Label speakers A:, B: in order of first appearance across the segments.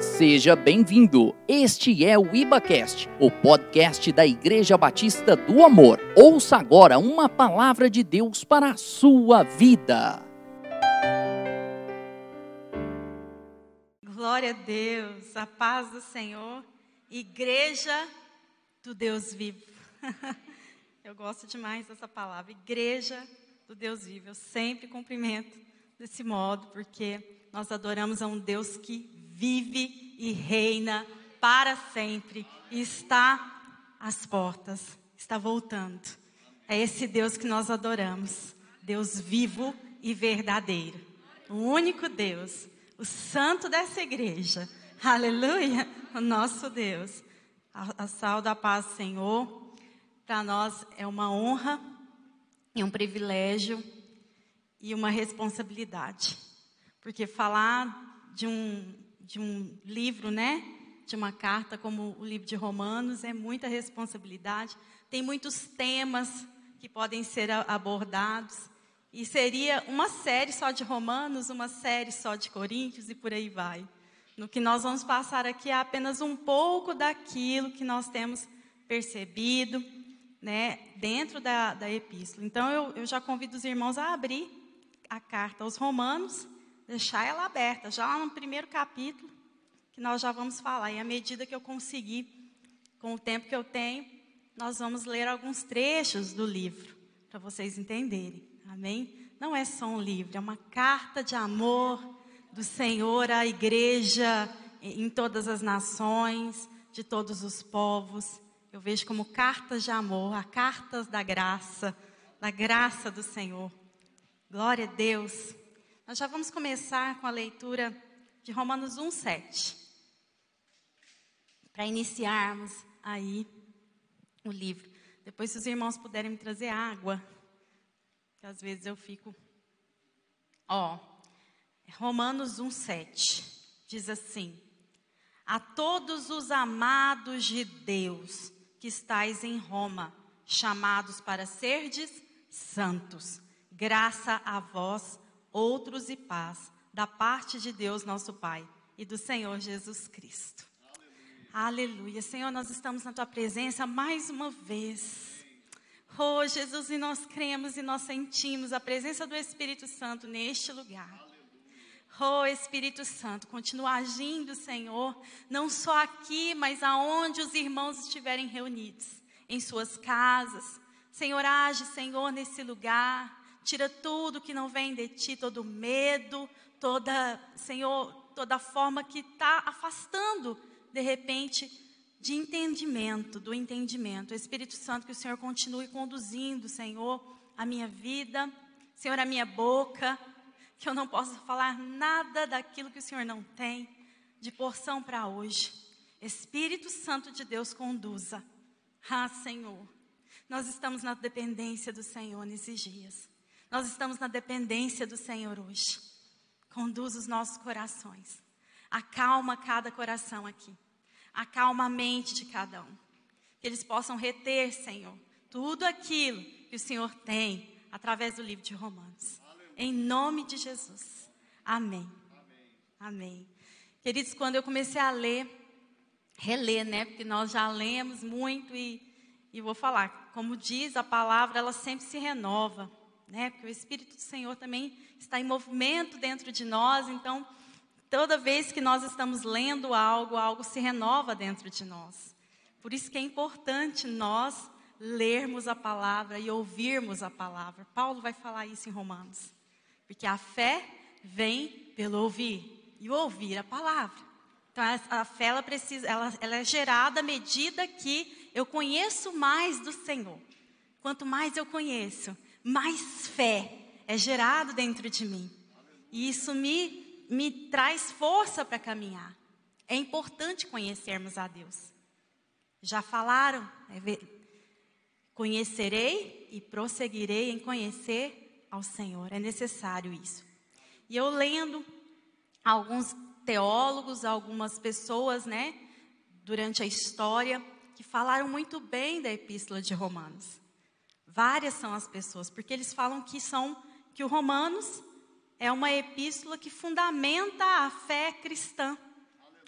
A: Seja bem-vindo. Este é o IbaCast, o podcast da Igreja Batista do Amor. Ouça agora uma palavra de Deus para a sua vida.
B: Glória a Deus, a paz do Senhor, Igreja do Deus vivo. Eu gosto demais dessa palavra, Igreja do Deus vivo. Eu sempre cumprimento desse modo, porque nós adoramos a um Deus que vive e reina para sempre está às portas, está voltando. É esse Deus que nós adoramos, Deus vivo e verdadeiro, o único Deus, o santo dessa igreja. Aleluia, o nosso Deus. A, a sal da paz, Senhor, para nós é uma honra e um privilégio e uma responsabilidade. Porque falar de um de um livro, né? De uma carta como o livro de Romanos, é muita responsabilidade. Tem muitos temas que podem ser abordados. E seria uma série só de Romanos, uma série só de Coríntios e por aí vai. No que nós vamos passar aqui é apenas um pouco daquilo que nós temos percebido né, dentro da, da epístola. Então eu, eu já convido os irmãos a abrir a carta aos Romanos deixar ela aberta, já no primeiro capítulo, que nós já vamos falar. E à medida que eu conseguir, com o tempo que eu tenho, nós vamos ler alguns trechos do livro, para vocês entenderem. Amém? Não é só um livro, é uma carta de amor do Senhor à igreja em todas as nações, de todos os povos. Eu vejo como cartas de amor, a cartas da graça, da graça do Senhor. Glória a Deus. Nós já vamos começar com a leitura de Romanos 1, 7. Para iniciarmos aí o livro. Depois, se os irmãos puderem me trazer água, que às vezes eu fico. Ó, Romanos 1, 7 diz assim: A todos os amados de Deus que estais em Roma, chamados para serdes santos, graça a vós outros e paz, da parte de Deus nosso Pai e do Senhor Jesus Cristo. Aleluia. Aleluia. Senhor, nós estamos na tua presença mais uma vez. Oh, Jesus, e nós cremos e nós sentimos a presença do Espírito Santo neste lugar. Oh, Espírito Santo, continua agindo, Senhor, não só aqui, mas aonde os irmãos estiverem reunidos, em suas casas. Senhor, age, Senhor, nesse lugar. Tira tudo que não vem de ti, todo medo, toda, Senhor, toda forma que está afastando, de repente, de entendimento, do entendimento. Espírito Santo, que o Senhor continue conduzindo, Senhor, a minha vida, Senhor, a minha boca, que eu não possa falar nada daquilo que o Senhor não tem de porção para hoje. Espírito Santo de Deus conduza. Ah, Senhor, nós estamos na dependência do Senhor nesses dias. Nós estamos na dependência do Senhor hoje. Conduz os nossos corações. Acalma cada coração aqui. Acalma a mente de cada um. Que eles possam reter, Senhor, tudo aquilo que o Senhor tem através do livro de Romanos. Em nome de Jesus. Amém. Amém. Queridos, quando eu comecei a ler, reler, né? Porque nós já lemos muito e, e vou falar, como diz a palavra, ela sempre se renova né? Porque o Espírito do Senhor também está em movimento dentro de nós, então toda vez que nós estamos lendo algo, algo se renova dentro de nós. Por isso que é importante nós lermos a palavra e ouvirmos a palavra. Paulo vai falar isso em Romanos. Porque a fé vem pelo ouvir e ouvir a palavra. Então a, fé ela precisa, ela, ela é gerada à medida que eu conheço mais do Senhor. Quanto mais eu conheço, mais fé é gerado dentro de mim. E isso me, me traz força para caminhar. É importante conhecermos a Deus. Já falaram? É conhecerei e prosseguirei em conhecer ao Senhor. É necessário isso. E eu lendo alguns teólogos, algumas pessoas, né, durante a história, que falaram muito bem da Epístola de Romanos. Várias são as pessoas, porque eles falam que são que o Romanos é uma epístola que fundamenta a fé cristã.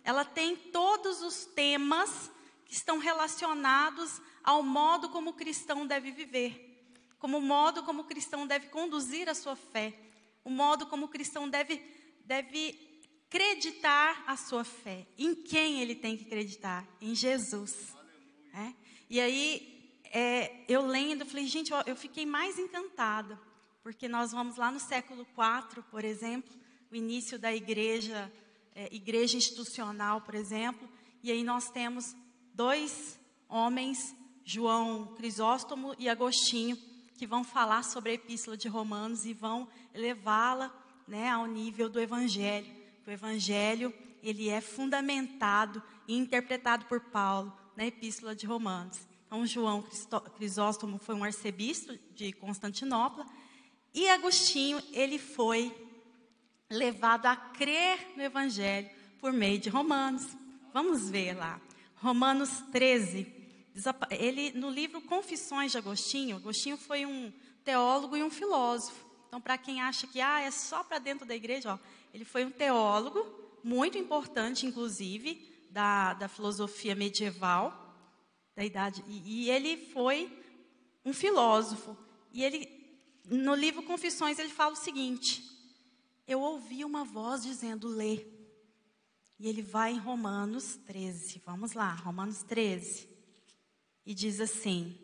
B: ela tem todos os temas que estão relacionados ao modo como o cristão deve viver, como o modo como o cristão deve conduzir a sua fé, o modo como o cristão deve, deve acreditar a sua fé. Em quem ele tem que acreditar? Em Jesus. É? E aí, é, eu lendo, falei, gente, eu, eu fiquei mais encantada, porque nós vamos lá no século IV, por exemplo, o início da igreja, é, igreja institucional, por exemplo, e aí nós temos dois homens, João Crisóstomo e Agostinho, que vão falar sobre a epístola de Romanos e vão levá-la né, ao nível do Evangelho. O Evangelho ele é fundamentado e interpretado por Paulo na epístola de Romanos. Então, João Crisóstomo foi um arcebispo de Constantinopla e Agostinho ele foi levado a crer no Evangelho por meio de Romanos. Vamos ver lá. Romanos 13. Ele, no livro Confissões de Agostinho, Agostinho foi um teólogo e um filósofo. Então, para quem acha que ah, é só para dentro da igreja, ó, ele foi um teólogo, muito importante, inclusive, da, da filosofia medieval, da idade. E, e ele foi um filósofo. E ele, no livro Confissões, ele fala o seguinte: eu ouvi uma voz dizendo: lê. E ele vai em Romanos 13. Vamos lá, Romanos 13. E diz assim: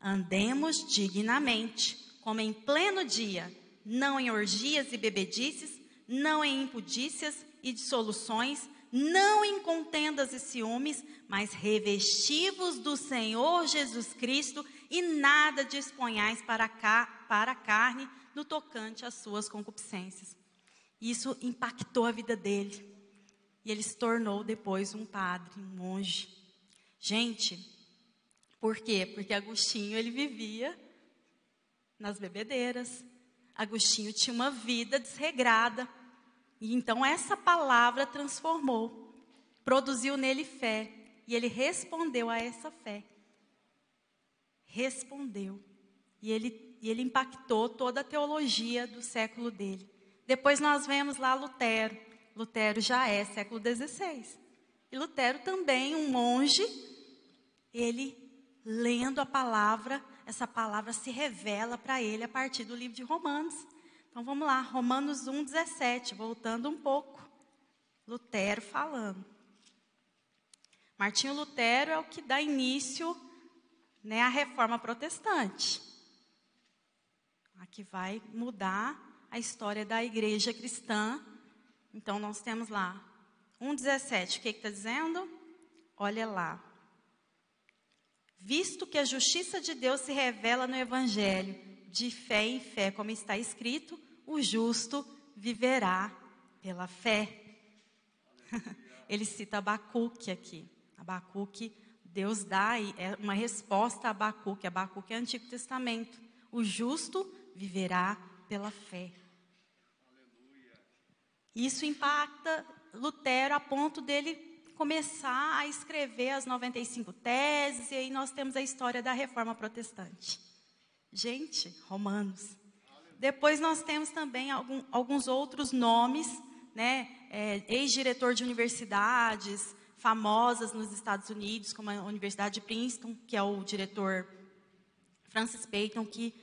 B: Andemos dignamente, como em pleno dia, não em orgias e bebedices, não em impudícias e dissoluções, não em contendas e ciúmes, mas revestivos do Senhor Jesus Cristo e nada disponhais para, cá, para a carne no tocante às suas concupiscências. Isso impactou a vida dele. E ele se tornou depois um padre, um monge. Gente, por quê? Porque Agostinho ele vivia nas bebedeiras. Agostinho tinha uma vida desregrada. E então essa palavra transformou, produziu nele fé. E ele respondeu a essa fé. Respondeu. E ele, e ele impactou toda a teologia do século dele. Depois nós vemos lá Lutero. Lutero já é século XVI. E Lutero também, um monge, ele lendo a palavra, essa palavra se revela para ele a partir do livro de Romanos. Então vamos lá, Romanos 1, 17, voltando um pouco. Lutero falando. Martinho Lutero é o que dá início né, à reforma protestante. A que vai mudar a história da igreja cristã. Então, nós temos lá 1,17. O que está dizendo? Olha lá. Visto que a justiça de Deus se revela no Evangelho, de fé em fé, como está escrito, o justo viverá pela fé. Ele cita Abacuque aqui. Abacuque, Deus dá é uma resposta a Abacuque. Abacuque é Antigo Testamento. O justo viverá pela fé. Isso impacta Lutero a ponto dele começar a escrever as 95 teses, e aí nós temos a história da reforma protestante. Gente, Romanos. Depois nós temos também algum, alguns outros nomes, né? É, ex-diretor de universidades famosas nos Estados Unidos, como a Universidade de Princeton, que é o diretor Francis Payton, que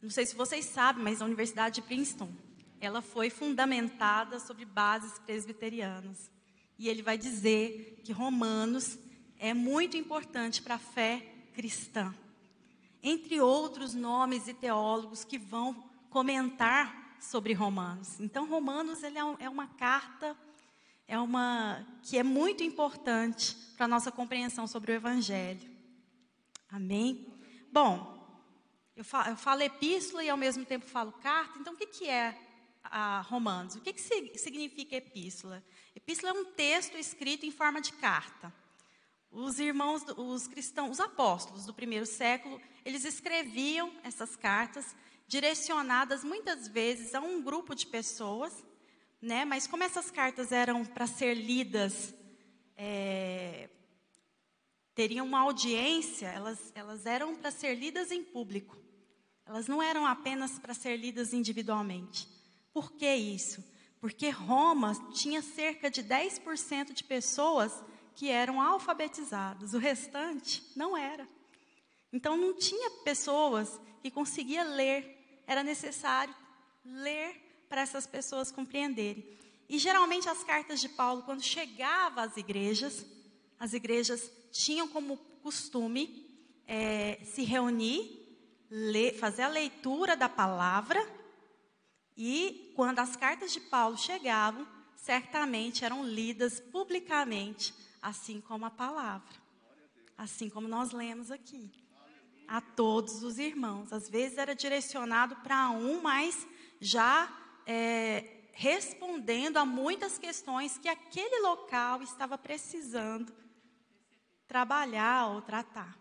B: não sei se vocês sabem, mas a Universidade de Princeton ela foi fundamentada sobre bases presbiterianas. E ele vai dizer que Romanos é muito importante para a fé cristã. Entre outros nomes e teólogos que vão comentar sobre Romanos. Então, Romanos ele é, é uma carta é uma que é muito importante para a nossa compreensão sobre o Evangelho. Amém? Bom, eu falo, eu falo epístola e ao mesmo tempo falo carta, então o que, que é Romanos. O que, que significa epístola? Epístola é um texto escrito em forma de carta. Os irmãos, os cristãos, os apóstolos do primeiro século, eles escreviam essas cartas direcionadas muitas vezes a um grupo de pessoas, né? Mas como essas cartas eram para ser lidas, é, teriam uma audiência, elas, elas eram para ser lidas em público. Elas não eram apenas para ser lidas individualmente. Por que isso? porque Roma tinha cerca de 10% de pessoas que eram alfabetizadas, o restante não era. Então não tinha pessoas que conseguiam ler, era necessário ler para essas pessoas compreenderem. E geralmente as cartas de Paulo, quando chegava às igrejas, as igrejas tinham como costume é, se reunir, ler, fazer a leitura da palavra, e quando as cartas de Paulo chegavam, certamente eram lidas publicamente, assim como a palavra, assim como nós lemos aqui, a todos os irmãos. Às vezes era direcionado para um, mas já é, respondendo a muitas questões que aquele local estava precisando trabalhar ou tratar.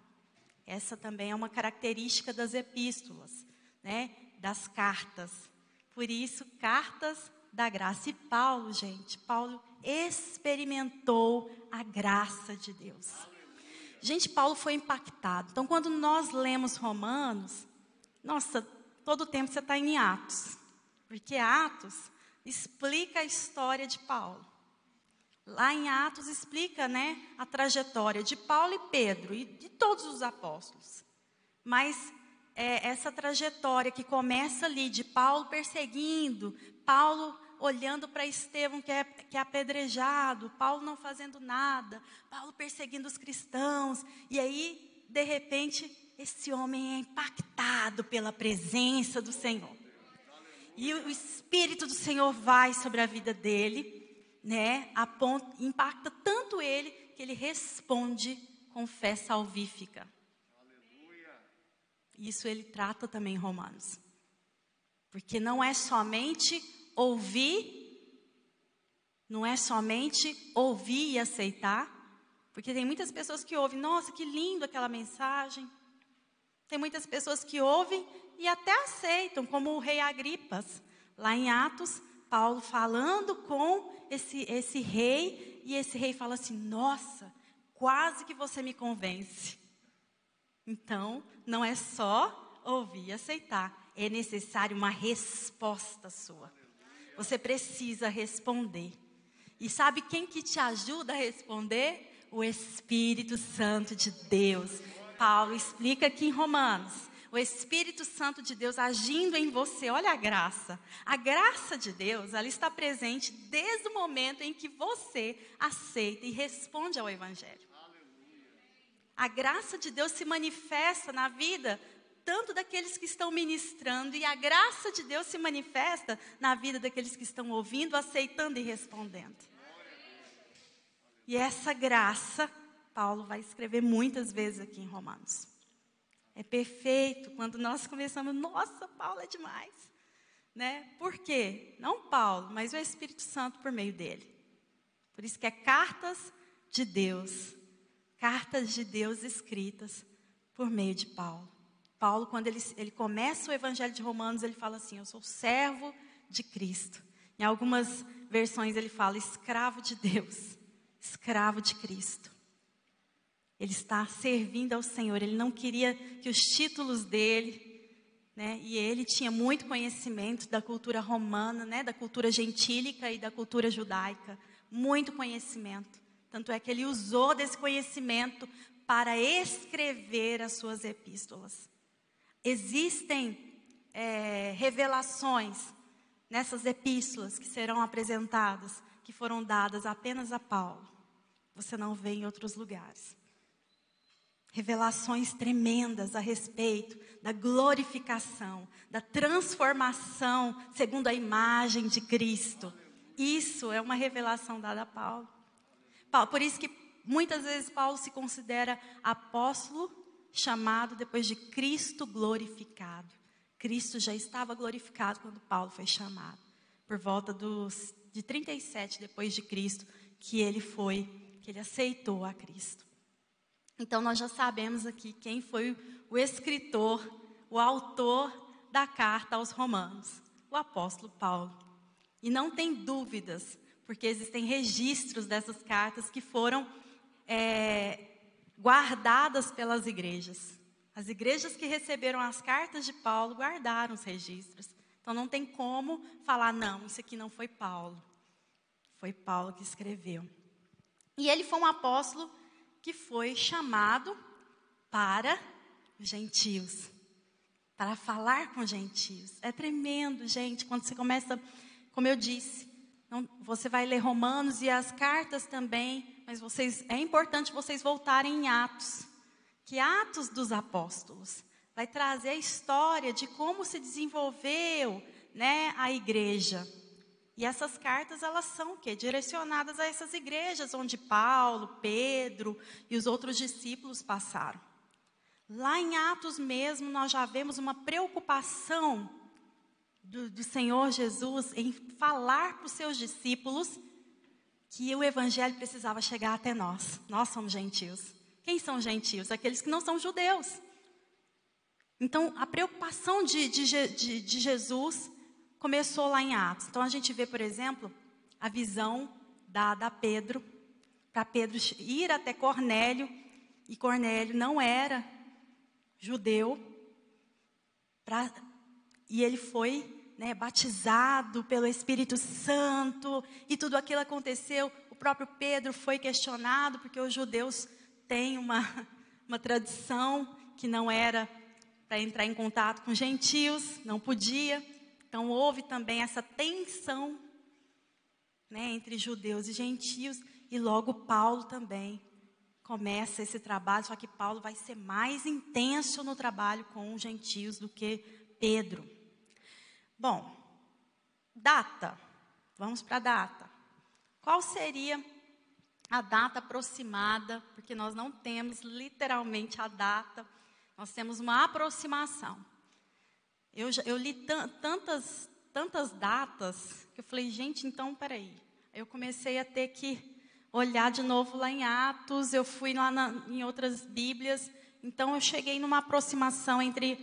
B: Essa também é uma característica das epístolas, né? das cartas. Por isso, cartas da graça. E Paulo, gente, Paulo experimentou a graça de Deus. Gente, Paulo foi impactado. Então, quando nós lemos Romanos, nossa, todo tempo você está em Atos. Porque Atos explica a história de Paulo. Lá em Atos explica, né, a trajetória de Paulo e Pedro e de todos os apóstolos. Mas é, essa trajetória que começa ali de Paulo perseguindo, Paulo olhando para Estevão que é, que é apedrejado, Paulo não fazendo nada, Paulo perseguindo os cristãos, e aí, de repente, esse homem é impactado pela presença do Senhor. E o Espírito do Senhor vai sobre a vida dele, né, ponto, impacta tanto ele que ele responde com fé salvífica. Aleluia. Isso ele trata também em Romanos. Porque não é somente ouvir, não é somente ouvir e aceitar, porque tem muitas pessoas que ouvem, nossa, que lindo aquela mensagem. Tem muitas pessoas que ouvem e até aceitam, como o rei Agripas, lá em Atos, Paulo falando com esse, esse rei, e esse rei fala assim: Nossa, quase que você me convence. Então, não é só ouvir e aceitar, é necessário uma resposta sua. Você precisa responder. E sabe quem que te ajuda a responder? O Espírito Santo de Deus. Paulo explica aqui em Romanos o Espírito Santo de Deus agindo em você. Olha a graça. A graça de Deus, ela está presente desde o momento em que você aceita e responde ao Evangelho. A graça de Deus se manifesta na vida tanto daqueles que estão ministrando, e a graça de Deus se manifesta na vida daqueles que estão ouvindo, aceitando e respondendo. E essa graça, Paulo vai escrever muitas vezes aqui em Romanos. É perfeito quando nós começamos, nossa, Paulo é demais. Né? Por quê? Não Paulo, mas o Espírito Santo por meio dele. Por isso que é cartas de Deus. Cartas de Deus escritas por meio de Paulo. Paulo, quando ele, ele começa o Evangelho de Romanos, ele fala assim: Eu sou servo de Cristo. Em algumas versões ele fala escravo de Deus, escravo de Cristo. Ele está servindo ao Senhor. Ele não queria que os títulos dele, né? E ele tinha muito conhecimento da cultura romana, né? Da cultura gentílica e da cultura judaica, muito conhecimento. Tanto é que ele usou desse conhecimento para escrever as suas epístolas. Existem é, revelações nessas epístolas que serão apresentadas, que foram dadas apenas a Paulo. Você não vê em outros lugares revelações tremendas a respeito da glorificação, da transformação segundo a imagem de Cristo. Isso é uma revelação dada a Paulo. Por isso que muitas vezes Paulo se considera apóstolo chamado depois de Cristo glorificado. Cristo já estava glorificado quando Paulo foi chamado. Por volta dos de 37 depois de Cristo que ele foi, que ele aceitou a Cristo. Então nós já sabemos aqui quem foi o escritor, o autor da carta aos Romanos, o apóstolo Paulo. E não tem dúvidas, porque existem registros dessas cartas que foram é, guardadas pelas igrejas. As igrejas que receberam as cartas de Paulo guardaram os registros. Então não tem como falar, não, isso aqui não foi Paulo. Foi Paulo que escreveu. E ele foi um apóstolo que foi chamado para os gentios, para falar com gentios. É tremendo, gente, quando você começa, como eu disse, não, você vai ler Romanos e as cartas também, mas vocês, é importante vocês voltarem em Atos, que Atos dos Apóstolos vai trazer a história de como se desenvolveu, né, a igreja. E essas cartas, elas são o quê? Direcionadas a essas igrejas onde Paulo, Pedro e os outros discípulos passaram. Lá em Atos mesmo, nós já vemos uma preocupação do, do Senhor Jesus em falar para os seus discípulos que o evangelho precisava chegar até nós. Nós somos gentios. Quem são gentios? Aqueles que não são judeus. Então, a preocupação de, de, de, de Jesus começou lá em Atos. Então, a gente vê, por exemplo, a visão dada a Pedro, para Pedro ir até Cornélio, e Cornélio não era judeu, pra, e ele foi né, batizado pelo Espírito Santo, e tudo aquilo aconteceu. O próprio Pedro foi questionado, porque os judeus têm uma, uma tradição que não era para entrar em contato com gentios, não podia. Então houve também essa tensão né, entre judeus e gentios, e logo Paulo também começa esse trabalho, só que Paulo vai ser mais intenso no trabalho com os gentios do que Pedro. Bom, data. Vamos para a data. Qual seria a data aproximada? Porque nós não temos literalmente a data nós temos uma aproximação. Eu, eu li tantas, tantas datas que eu falei, gente, então peraí. Eu comecei a ter que olhar de novo lá em Atos, eu fui lá na, em outras Bíblias. Então eu cheguei numa aproximação entre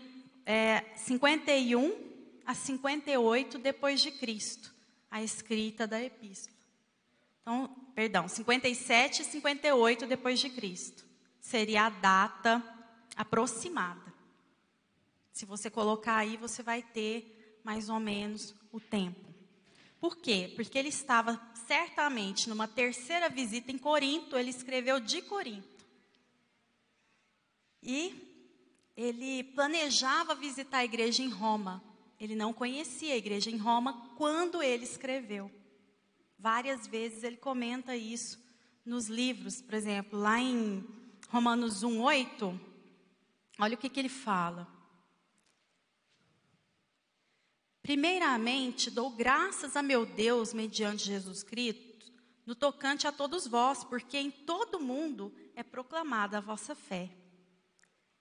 B: é, 51 a 58 depois de Cristo, a escrita da epístola. Então, perdão, 57 e 58 depois de Cristo. Seria a data aproximada. Se você colocar aí, você vai ter mais ou menos o tempo. Por quê? Porque ele estava certamente numa terceira visita em Corinto, ele escreveu de Corinto. E ele planejava visitar a igreja em Roma. Ele não conhecia a igreja em Roma quando ele escreveu. Várias vezes ele comenta isso nos livros, por exemplo, lá em Romanos 1:8, Olha o que, que ele fala. Primeiramente, dou graças a meu Deus mediante Jesus Cristo, no tocante a todos vós, porque em todo mundo é proclamada a vossa fé.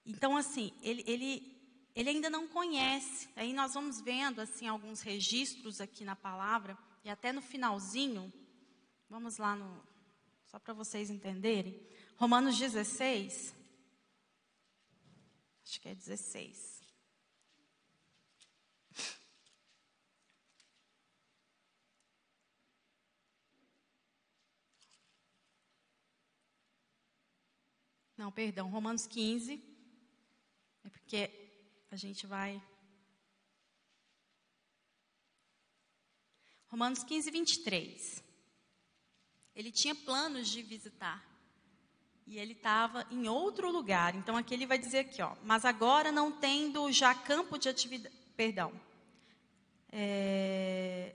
B: Então, assim, ele, ele, ele ainda não conhece. Aí nós vamos vendo, assim, alguns registros aqui na palavra, e até no finalzinho, vamos lá no, só para vocês entenderem. Romanos 16, Acho que é 16. Não, perdão, Romanos 15. É porque a gente vai. Romanos 15, 23. Ele tinha planos de visitar e ele estava em outro lugar. Então aqui ele vai dizer aqui, ó, mas agora não tendo já campo de atividade, perdão, é,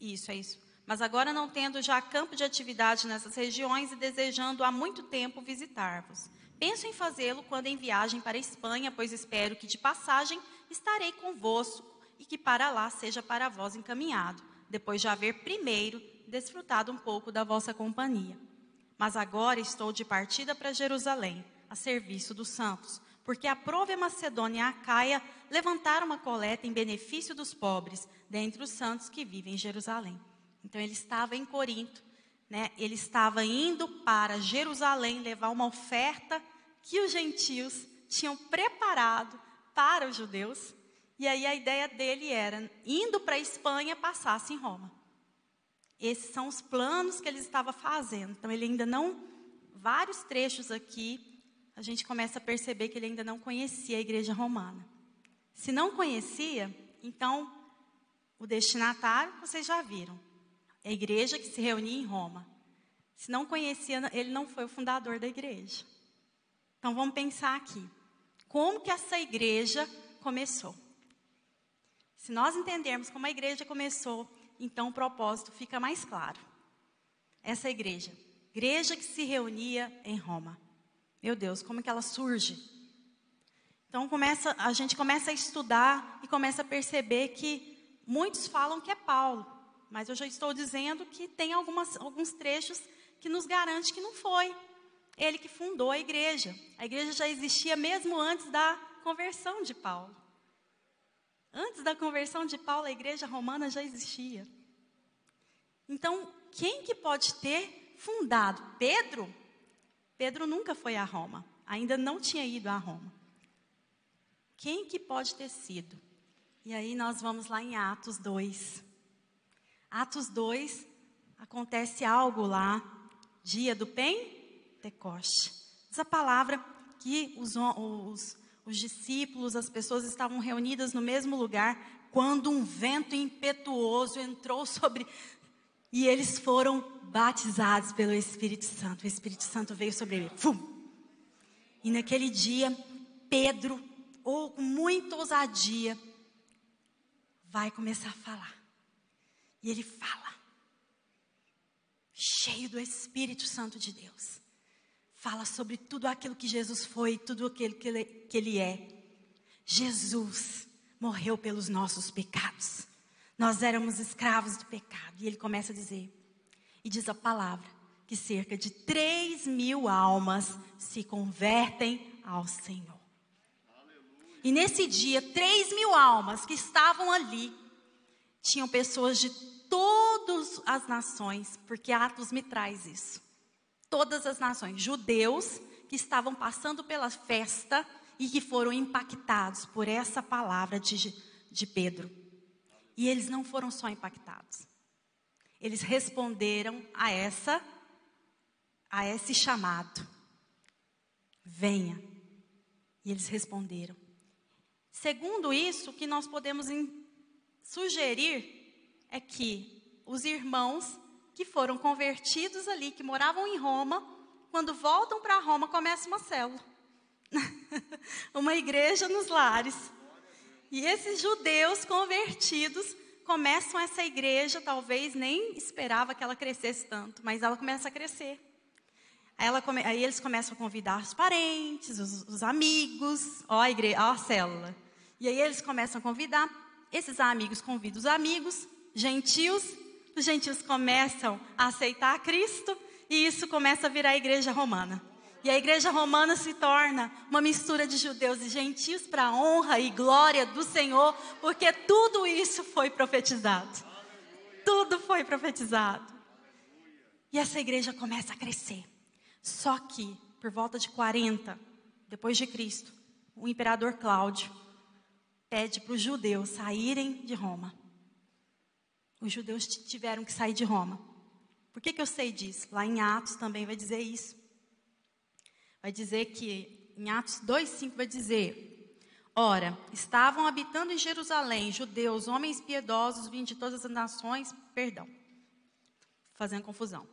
B: isso é isso. Mas agora não tendo já campo de atividade nessas regiões e desejando há muito tempo visitar-vos. Penso em fazê-lo quando em viagem para a Espanha, pois espero que de passagem estarei convosco e que para lá seja para vós encaminhado, depois de haver primeiro desfrutado um pouco da vossa companhia. Mas agora estou de partida para Jerusalém, a serviço dos santos, porque a Prova Macedônia e a Caia levantaram uma coleta em benefício dos pobres, dentre os santos que vivem em Jerusalém. Então ele estava em Corinto, né? ele estava indo para Jerusalém levar uma oferta que os gentios tinham preparado para os judeus. E aí a ideia dele era, indo para a Espanha, passasse em Roma. Esses são os planos que ele estava fazendo. Então, ele ainda não. Vários trechos aqui, a gente começa a perceber que ele ainda não conhecia a igreja romana. Se não conhecia, então o destinatário, vocês já viram. A igreja que se reunia em Roma. Se não conhecia, ele não foi o fundador da igreja. Então vamos pensar aqui. Como que essa igreja começou? Se nós entendermos como a igreja começou, então o propósito fica mais claro. Essa igreja, igreja que se reunia em Roma. Meu Deus, como que ela surge? Então começa, a gente começa a estudar e começa a perceber que muitos falam que é Paulo, mas eu já estou dizendo que tem algumas, alguns trechos que nos garante que não foi. Ele que fundou a igreja. A igreja já existia mesmo antes da conversão de Paulo. Antes da conversão de Paulo, a igreja romana já existia. Então, quem que pode ter fundado? Pedro? Pedro nunca foi a Roma, ainda não tinha ido a Roma. Quem que pode ter sido? E aí nós vamos lá em Atos 2. Atos 2, acontece algo lá dia do Pentecoste. Essa palavra que os, os, os discípulos, as pessoas estavam reunidas no mesmo lugar, quando um vento impetuoso entrou sobre. E eles foram batizados pelo Espírito Santo. O Espírito Santo veio sobre ele. Fum! E naquele dia, Pedro, ou com muita ousadia, vai começar a falar. E ele fala cheio do Espírito Santo de Deus. Fala sobre tudo aquilo que Jesus foi, tudo aquilo que ele, que ele é. Jesus morreu pelos nossos pecados. Nós éramos escravos do pecado. E ele começa a dizer, e diz a palavra, que cerca de 3 mil almas se convertem ao Senhor. E nesse dia, 3 mil almas que estavam ali, tinham pessoas de todas as nações, porque Atos me traz isso. Todas as nações, judeus que estavam passando pela festa e que foram impactados por essa palavra de, de Pedro. E eles não foram só impactados. Eles responderam a essa a esse chamado. Venha. E eles responderam. Segundo isso, o que nós podemos sugerir é que os irmãos que foram convertidos ali, que moravam em Roma, quando voltam para Roma, começa uma célula. uma igreja nos lares. E esses judeus convertidos começam essa igreja, talvez nem esperava que ela crescesse tanto, mas ela começa a crescer. Aí, ela come, aí eles começam a convidar os parentes, os, os amigos, ó a, ó a célula. E aí eles começam a convidar, esses amigos convidam os amigos, gentios, os gentios começam a aceitar Cristo e isso começa a virar a igreja romana. E a igreja romana se torna uma mistura de judeus e gentios para a honra e glória do Senhor, porque tudo isso foi profetizado. Tudo foi profetizado. E essa igreja começa a crescer. Só que, por volta de 40, depois de Cristo, o imperador Cláudio pede para os judeus saírem de Roma os judeus tiveram que sair de Roma. Por que, que eu sei disso? Lá em Atos também vai dizer isso. Vai dizer que, em Atos 2,5 vai dizer: Ora, estavam habitando em Jerusalém judeus, homens piedosos, vindos de todas as nações, perdão, fazendo confusão.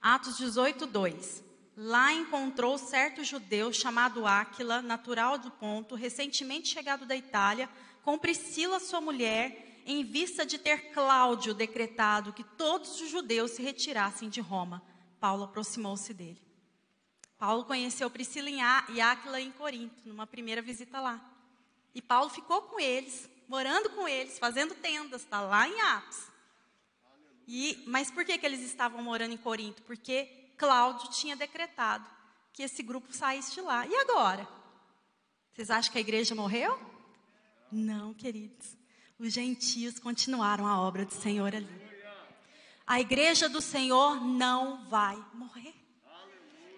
B: Atos 18, 2. Lá encontrou certo judeu chamado Áquila, natural do ponto, recentemente chegado da Itália, com Priscila, sua mulher, em vista de ter Cláudio decretado que todos os judeus se retirassem de Roma, Paulo aproximou-se dele. Paulo conheceu Priscila e Áquila em Corinto, numa primeira visita lá. E Paulo ficou com eles, morando com eles, fazendo tendas, está lá em Atos. E, mas por que, que eles estavam morando em Corinto? Porque Cláudio tinha decretado que esse grupo saísse de lá. E agora? Vocês acham que a igreja morreu? Não, queridos os gentios continuaram a obra do Senhor ali. A igreja do Senhor não vai morrer.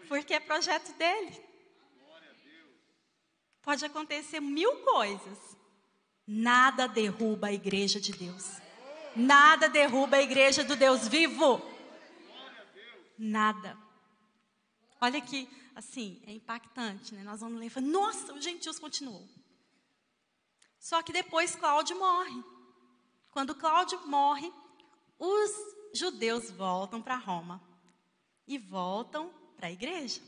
B: Porque é projeto dele. Pode acontecer mil coisas. Nada derruba a igreja de Deus. Nada derruba a igreja do Deus vivo. Nada. Olha que, assim, é impactante, né? Nós vamos ler nossa, os gentios continuou. Só que depois Cláudio morre. Quando Cláudio morre, os judeus voltam para Roma e voltam para a igreja.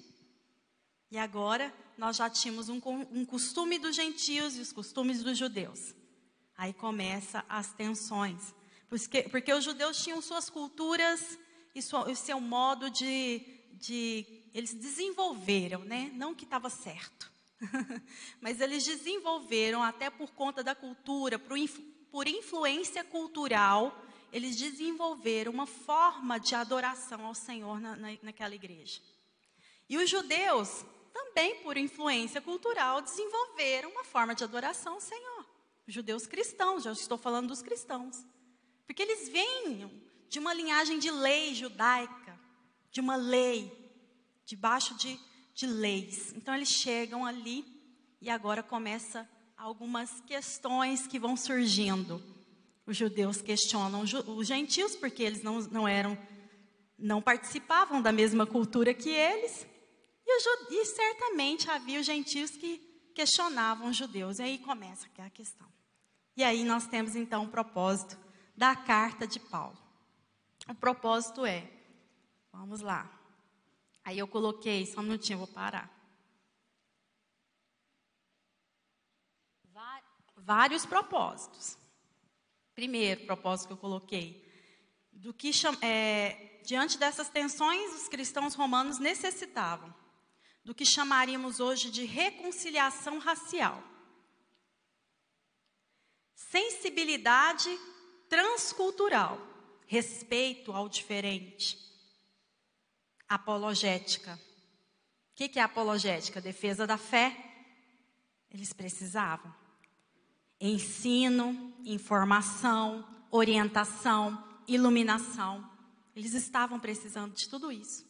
B: E agora nós já tínhamos um, um, costume dos gentios e os costumes dos judeus. Aí começa as tensões, porque, porque os judeus tinham suas culturas e, sua, seu modo de, de eles desenvolveram, né? Não que estava certo, mas eles desenvolveram até por conta da cultura, por, influência cultural, eles desenvolveram uma forma de adoração ao Senhor na, na, naquela igreja. E os judeus, também por influência cultural, desenvolveram uma forma de adoração ao Senhor. Os judeus cristãos, já estou falando dos cristãos. Porque eles vêm de uma linhagem de lei judaica, de uma lei, debaixo de, de leis. Então eles chegam ali e agora começa algumas questões que vão surgindo. Os judeus questionam os gentios porque eles não, não eram, não participavam da mesma cultura que eles. E, e certamente havia os gentios que questionavam os judeus. E aí começa a questão. E aí nós temos então o propósito da carta de Paulo. O propósito é, vamos lá. Aí eu coloquei, só um minutinho, vou parar. Vários propósitos. Primeiro propósito que eu coloquei, do que é, diante dessas tensões os cristãos romanos necessitavam do que chamaríamos hoje de reconciliação racial. Sensibilidade transcultural, respeito ao diferente. Apologética. O que é apologética? Defesa da fé. Eles precisavam ensino, informação, orientação, iluminação. Eles estavam precisando de tudo isso.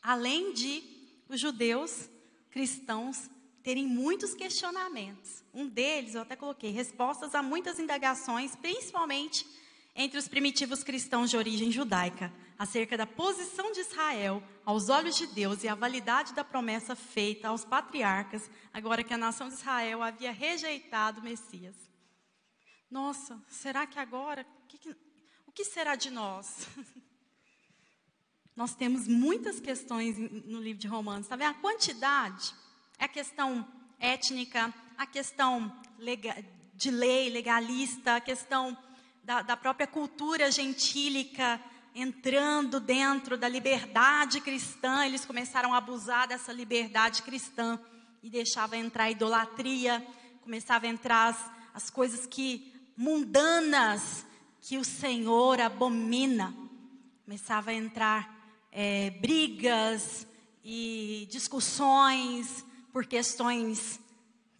B: Além de os judeus cristãos terem muitos questionamentos. Um deles, eu até coloquei, respostas a muitas indagações, principalmente entre os primitivos cristãos de origem judaica, acerca da posição de Israel aos olhos de Deus e a validade da promessa feita aos patriarcas, agora que a nação de Israel havia rejeitado o Messias. Nossa, será que agora? Que, o que será de nós? Nós temos muitas questões no livro de Romanos, tá vendo? A quantidade é a questão étnica, a questão de lei legalista, a questão da, da própria cultura gentílica entrando dentro da liberdade cristã, eles começaram a abusar dessa liberdade cristã e deixava entrar a idolatria, começava a entrar as, as coisas que mundanas que o Senhor abomina. Começava a entrar é, brigas e discussões por questões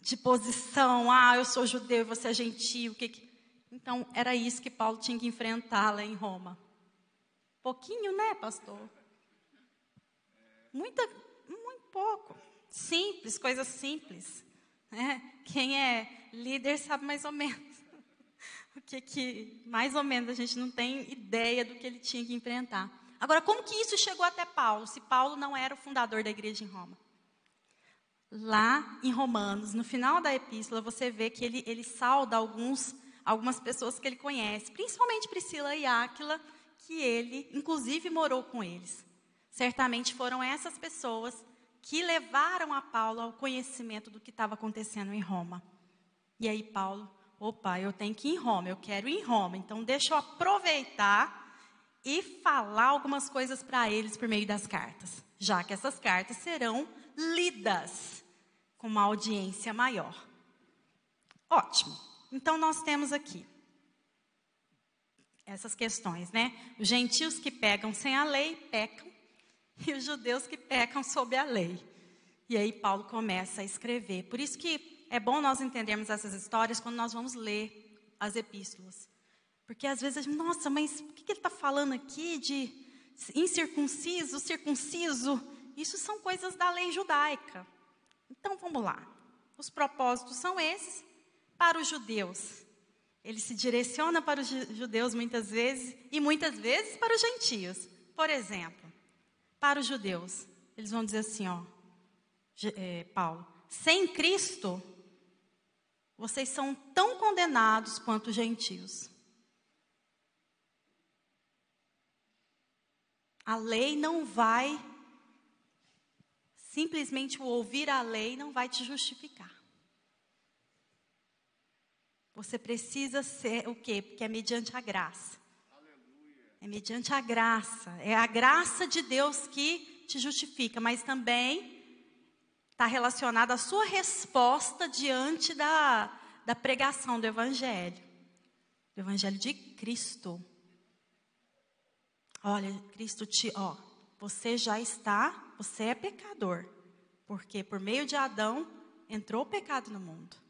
B: de posição. Ah, eu sou judeu você é gentil. Que que... Então, era isso que Paulo tinha que enfrentar lá em Roma. Pouquinho, né, pastor? Muita, muito pouco. Simples, coisas simples. Né? Quem é líder sabe mais ou menos o que, que, mais ou menos, a gente não tem ideia do que ele tinha que enfrentar. Agora, como que isso chegou até Paulo, se Paulo não era o fundador da igreja em Roma? Lá em Romanos, no final da epístola, você vê que ele, ele salda alguns, algumas pessoas que ele conhece, principalmente Priscila e Áquila, que ele, inclusive, morou com eles. Certamente foram essas pessoas que levaram a Paulo ao conhecimento do que estava acontecendo em Roma. E aí Paulo, opa, eu tenho que ir em Roma, eu quero ir em Roma, então deixa eu aproveitar e falar algumas coisas para eles por meio das cartas, já que essas cartas serão lidas com uma audiência maior. Ótimo. Então nós temos aqui essas questões, né? Os gentios que pegam sem a lei pecam e os judeus que pecam sob a lei. E aí Paulo começa a escrever. Por isso que é bom nós entendermos essas histórias quando nós vamos ler as epístolas. Porque às vezes nossa, mas o que ele está falando aqui de incircunciso, circunciso? Isso são coisas da lei judaica. Então vamos lá. Os propósitos são esses para os judeus. Ele se direciona para os judeus muitas vezes e muitas vezes para os gentios. Por exemplo, para os judeus, eles vão dizer assim, ó, é, Paulo, sem Cristo, vocês são tão condenados quanto os gentios. A lei não vai, simplesmente o ouvir a lei não vai te justificar. Você precisa ser o quê? Porque é mediante a graça. É mediante a graça. É a graça de Deus que te justifica, mas também está relacionada à sua resposta diante da, da pregação do Evangelho. Do Evangelho de Cristo. Olha, Cristo te, ó, você já está, você é pecador. Porque por meio de Adão entrou o pecado no mundo.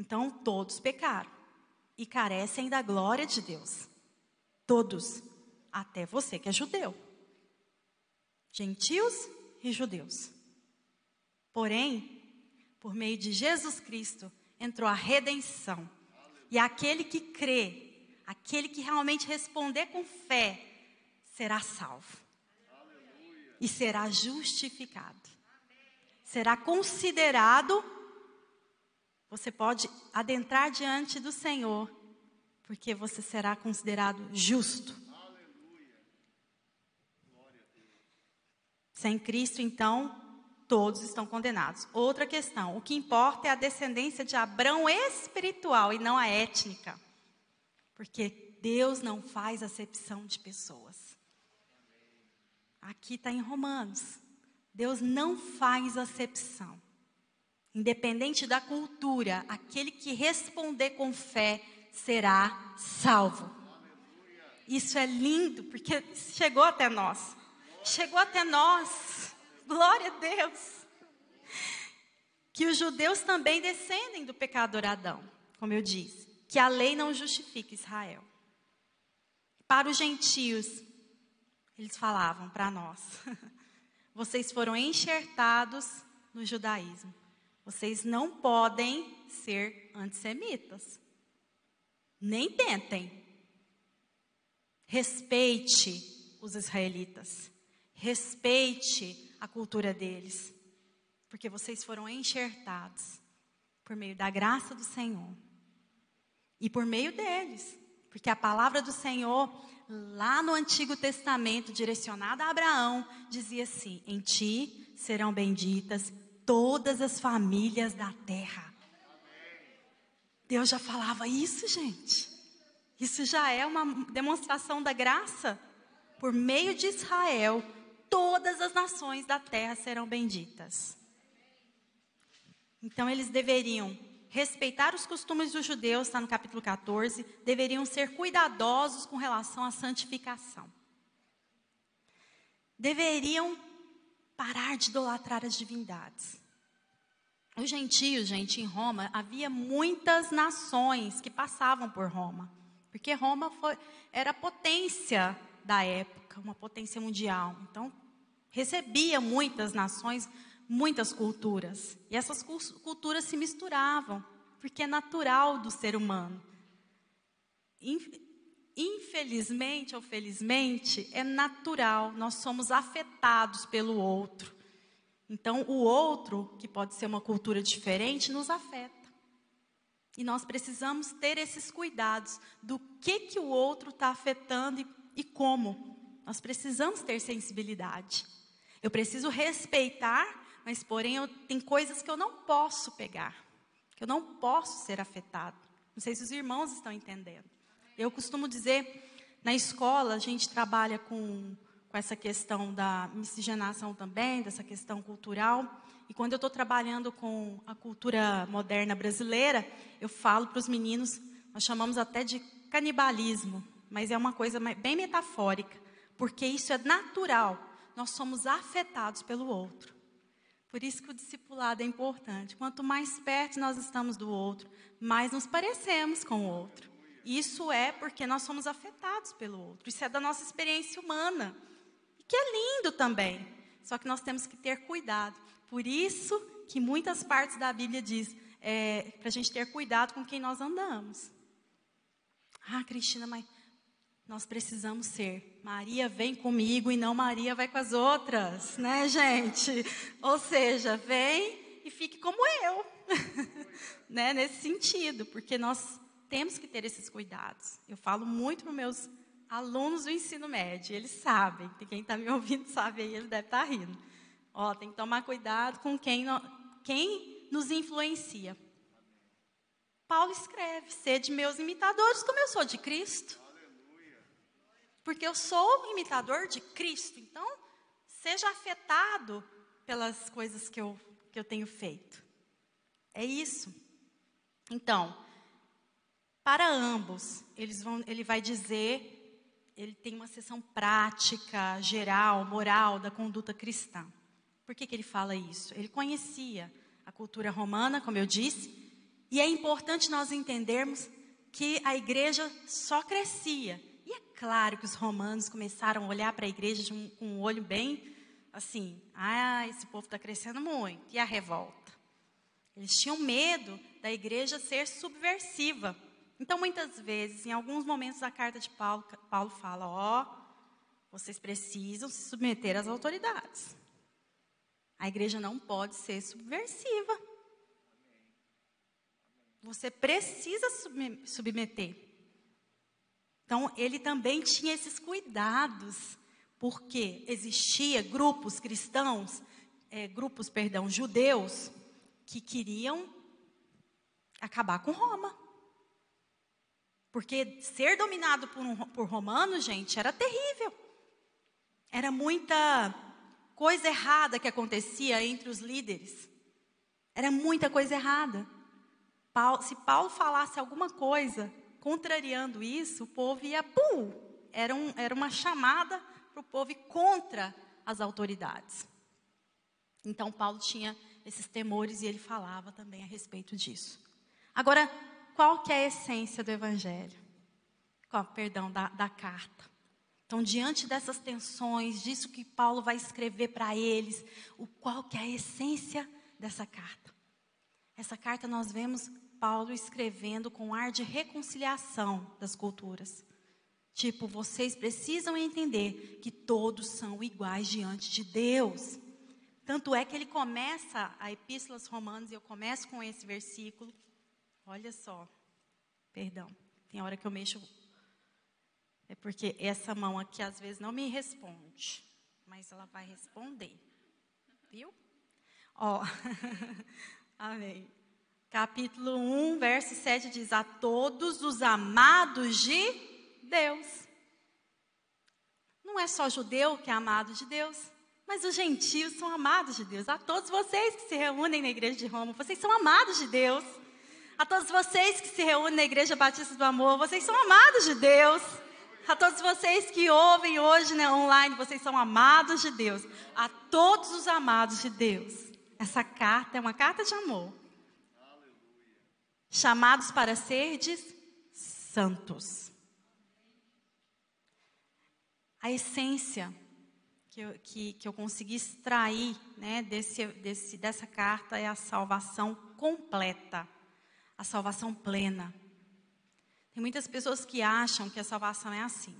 B: Então todos pecaram e carecem da glória de Deus. Todos, até você que é judeu. Gentios e judeus. Porém, por meio de Jesus Cristo, entrou a redenção. E aquele que crê, aquele que realmente responder com fé, será salvo. E será justificado. Será considerado. Você pode adentrar diante do Senhor porque você será considerado justo. Sem Cristo, então, todos estão condenados. Outra questão: o que importa é a descendência de Abraão espiritual e não a étnica. Porque Deus não faz acepção de pessoas. Aqui está em Romanos. Deus não faz acepção. Independente da cultura, aquele que responder com fé será salvo. Isso é lindo, porque chegou até nós. Chegou até nós. Glória a Deus. Que os judeus também descendem do pecador Adão, como eu disse. Que a lei não justifica Israel. Para os gentios, eles falavam para nós: vocês foram enxertados no judaísmo. Vocês não podem ser antissemitas. Nem tentem. Respeite os israelitas. Respeite a cultura deles. Porque vocês foram enxertados por meio da graça do Senhor. E por meio deles. Porque a palavra do Senhor, lá no Antigo Testamento, direcionada a Abraão, dizia assim: Em ti serão benditas todas as famílias da terra. Deus já falava isso, gente. Isso já é uma demonstração da graça. Por meio de Israel, todas as nações da terra serão benditas. Então eles deveriam respeitar os costumes dos judeus, está no capítulo 14, deveriam ser cuidadosos com relação à santificação. Deveriam parar de idolatrar as divindades. Os gentios, gente, em Roma, havia muitas nações que passavam por Roma. Porque Roma foi, era a potência da época, uma potência mundial. Então, recebia muitas nações, muitas culturas. E essas culturas se misturavam, porque é natural do ser humano. Infelizmente ou felizmente, é natural, nós somos afetados pelo outro. Então, o outro, que pode ser uma cultura diferente, nos afeta. E nós precisamos ter esses cuidados do que, que o outro está afetando e, e como. Nós precisamos ter sensibilidade. Eu preciso respeitar, mas porém eu, tem coisas que eu não posso pegar, que eu não posso ser afetado. Não sei se os irmãos estão entendendo. Eu costumo dizer, na escola a gente trabalha com com essa questão da miscigenação também, dessa questão cultural. E quando eu estou trabalhando com a cultura moderna brasileira, eu falo para os meninos, nós chamamos até de canibalismo, mas é uma coisa bem metafórica, porque isso é natural. Nós somos afetados pelo outro. Por isso que o discipulado é importante. Quanto mais perto nós estamos do outro, mais nos parecemos com o outro. Isso é porque nós somos afetados pelo outro. Isso é da nossa experiência humana que é lindo também. Só que nós temos que ter cuidado. Por isso que muitas partes da Bíblia diz é, para a gente ter cuidado com quem nós andamos. Ah, Cristina, mas nós precisamos ser. Maria vem comigo e não Maria vai com as outras, né, gente? Ou seja, vem e fique como eu, né? Nesse sentido, porque nós temos que ter esses cuidados. Eu falo muito para meus alunos do ensino médio, eles sabem. Quem está me ouvindo sabe aí, ele deve estar tá rindo. Ó, tem que tomar cuidado com quem, quem nos influencia. Paulo escreve: sede meus imitadores, como eu sou de Cristo. Porque eu sou imitador de Cristo. Então, seja afetado pelas coisas que eu, que eu tenho feito. É isso. Então, para ambos, eles vão, ele vai dizer, ele tem uma sessão prática, geral, moral da conduta cristã. Por que, que ele fala isso? Ele conhecia a cultura romana, como eu disse, e é importante nós entendermos que a igreja só crescia. E é claro que os romanos começaram a olhar para a igreja um, com um olho bem assim: ah, esse povo está crescendo muito. E a revolta? Eles tinham medo da igreja ser subversiva. Então, muitas vezes, em alguns momentos da carta de Paulo, Paulo fala: ó, oh, vocês precisam se submeter às autoridades. A igreja não pode ser subversiva. Você precisa submeter. Então, ele também tinha esses cuidados, porque existia grupos cristãos, é, grupos, perdão, judeus, que queriam acabar com Roma. Porque ser dominado por, um, por romanos, gente, era terrível. Era muita coisa errada que acontecia entre os líderes. Era muita coisa errada. Paulo, se Paulo falasse alguma coisa contrariando isso, o povo ia, pum, era, um, era uma chamada para o povo ir contra as autoridades. Então, Paulo tinha esses temores e ele falava também a respeito disso. Agora, qual que é a essência do Evangelho? Qual, perdão, da, da carta. Então, diante dessas tensões, disso que Paulo vai escrever para eles, o qual que é a essência dessa carta? Essa carta nós vemos Paulo escrevendo com ar de reconciliação das culturas. Tipo, vocês precisam entender que todos são iguais diante de Deus. Tanto é que ele começa a Epístola aos Romanos, e eu começo com esse versículo, Olha só, perdão, tem hora que eu mexo. É porque essa mão aqui às vezes não me responde, mas ela vai responder. Viu? Ó, amém. Capítulo 1, verso 7 diz: A todos os amados de Deus. Não é só judeu que é amado de Deus, mas os gentios são amados de Deus. A todos vocês que se reúnem na igreja de Roma, vocês são amados de Deus. A todos vocês que se reúnem na Igreja Batista do Amor, vocês são amados de Deus. A todos vocês que ouvem hoje né, online, vocês são amados de Deus. A todos os amados de Deus. Essa carta é uma carta de amor. Chamados para serdes santos. A essência que eu, que, que eu consegui extrair né, desse, desse, dessa carta é a salvação completa a salvação plena. Tem muitas pessoas que acham que a salvação é assim.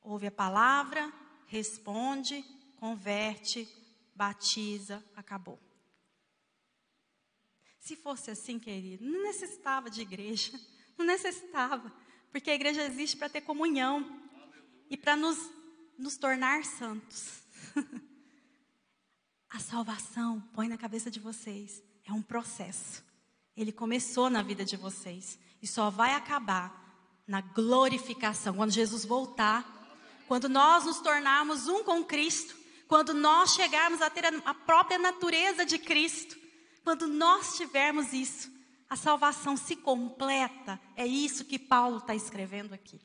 B: Ouve a palavra, responde, converte, batiza, acabou. Se fosse assim, querido, não necessitava de igreja, não necessitava, porque a igreja existe para ter comunhão e para nos, nos tornar santos. a salvação, põe na cabeça de vocês, é um processo. Ele começou na vida de vocês e só vai acabar na glorificação, quando Jesus voltar, quando nós nos tornarmos um com Cristo, quando nós chegarmos a ter a própria natureza de Cristo, quando nós tivermos isso, a salvação se completa. É isso que Paulo está escrevendo aqui.